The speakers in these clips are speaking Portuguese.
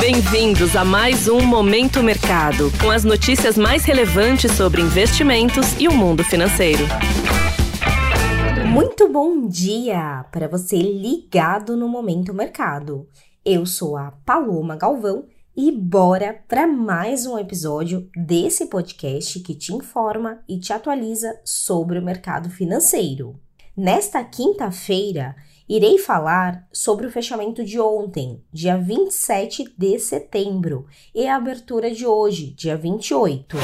Bem-vindos a mais um Momento Mercado, com as notícias mais relevantes sobre investimentos e o mundo financeiro. Muito bom dia para você ligado no Momento Mercado. Eu sou a Paloma Galvão e bora para mais um episódio desse podcast que te informa e te atualiza sobre o mercado financeiro. Nesta quinta-feira, irei falar sobre o fechamento de ontem, dia 27 de setembro, e a abertura de hoje, dia 28.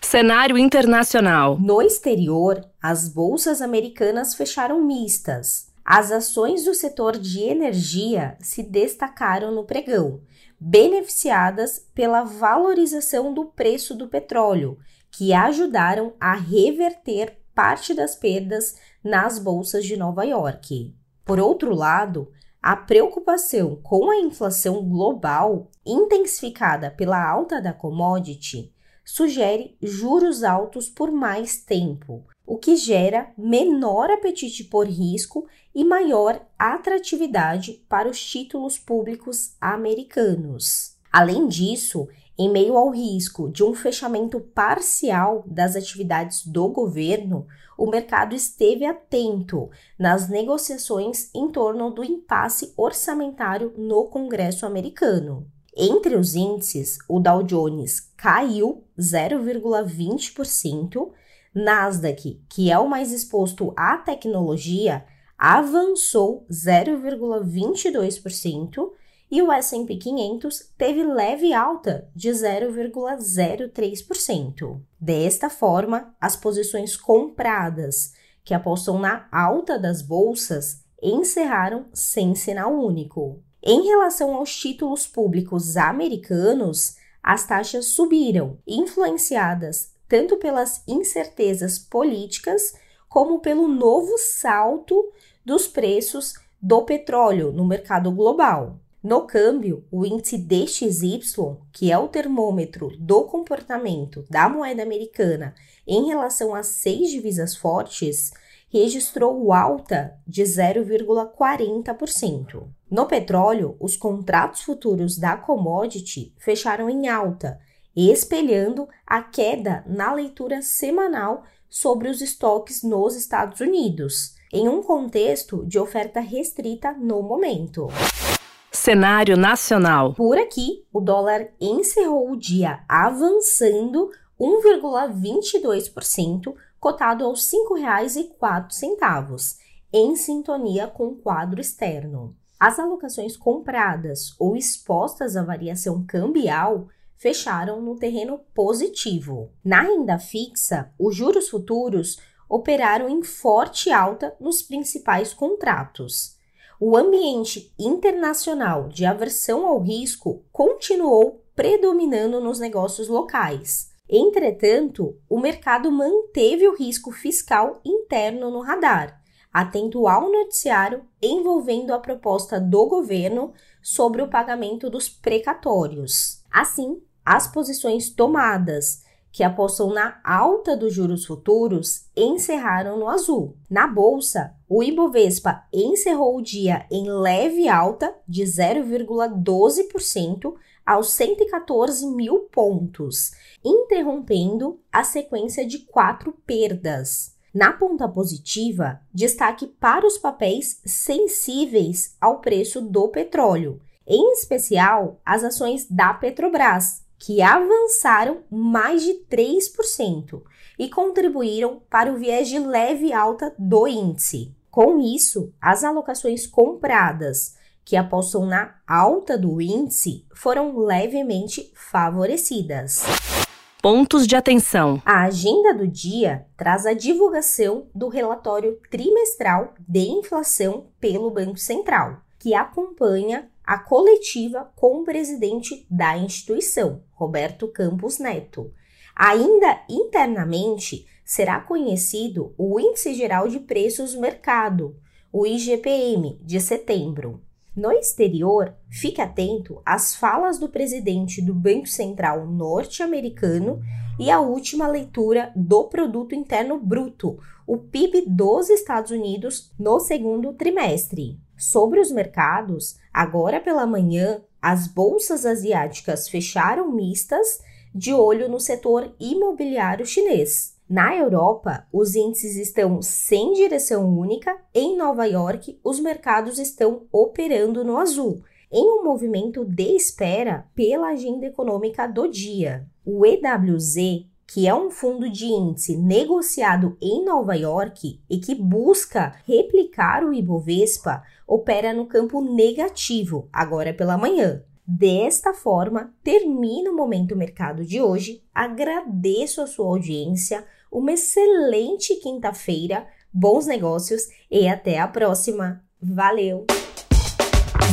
Cenário internacional. No exterior, as bolsas americanas fecharam mistas. As ações do setor de energia se destacaram no pregão, beneficiadas pela valorização do preço do petróleo, que ajudaram a reverter parte das perdas nas bolsas de Nova York. Por outro lado, a preocupação com a inflação global, intensificada pela alta da commodity, sugere juros altos por mais tempo, o que gera menor apetite por risco e maior atratividade para os títulos públicos americanos. Além disso, em meio ao risco de um fechamento parcial das atividades do governo, o mercado esteve atento nas negociações em torno do impasse orçamentário no Congresso americano. Entre os índices, o Dow Jones caiu 0,20%, Nasdaq, que é o mais exposto à tecnologia, avançou 0,22% e o S&P 500 teve leve alta de 0,03%. Desta forma, as posições compradas, que apostam na alta das bolsas, encerraram sem sinal único. Em relação aos títulos públicos americanos, as taxas subiram, influenciadas tanto pelas incertezas políticas como pelo novo salto dos preços do petróleo no mercado global. No câmbio, o índice DXY, que é o termômetro do comportamento da moeda americana em relação às seis divisas fortes, registrou alta de 0,40%. No petróleo, os contratos futuros da commodity fecharam em alta, espelhando a queda na leitura semanal sobre os estoques nos Estados Unidos, em um contexto de oferta restrita no momento. Cenário nacional. Por aqui, o dólar encerrou o dia avançando 1,22%, cotado aos R$ 5,04, em sintonia com o quadro externo. As alocações compradas ou expostas à variação cambial fecharam no terreno positivo. Na renda fixa, os juros futuros operaram em forte alta nos principais contratos o ambiente internacional de aversão ao risco continuou predominando nos negócios locais. Entretanto, o mercado manteve o risco fiscal interno no radar, atento ao noticiário envolvendo a proposta do governo sobre o pagamento dos precatórios. Assim, as posições tomadas que apostam na alta dos juros futuros encerraram no azul. Na bolsa, o Ibovespa encerrou o dia em leve alta de 0,12% aos 114 mil pontos, interrompendo a sequência de quatro perdas. Na ponta positiva, destaque para os papéis sensíveis ao preço do petróleo, em especial as ações da Petrobras, que avançaram mais de 3% e contribuíram para o viés de leve alta do índice. Com isso, as alocações compradas que apostam na alta do índice foram levemente favorecidas. Pontos de atenção. A agenda do dia traz a divulgação do relatório trimestral de inflação pelo Banco Central, que acompanha a coletiva com o presidente da instituição, Roberto Campos Neto. Ainda internamente, será conhecido o Índice Geral de Preços Mercado, o IGPM, de setembro. No exterior, fique atento às falas do presidente do Banco Central norte-americano e a última leitura do Produto Interno Bruto, o PIB dos Estados Unidos, no segundo trimestre. Sobre os mercados, agora pela manhã, as bolsas asiáticas fecharam mistas, de olho no setor imobiliário chinês. Na Europa, os índices estão sem direção única. Em Nova York, os mercados estão operando no azul, em um movimento de espera pela agenda econômica do dia. O EWZ, que é um fundo de índice negociado em Nova York e que busca replicar o Ibovespa, opera no campo negativo agora pela manhã. Desta forma, termina o Momento Mercado de hoje. Agradeço a sua audiência, uma excelente quinta-feira, bons negócios e até a próxima. Valeu!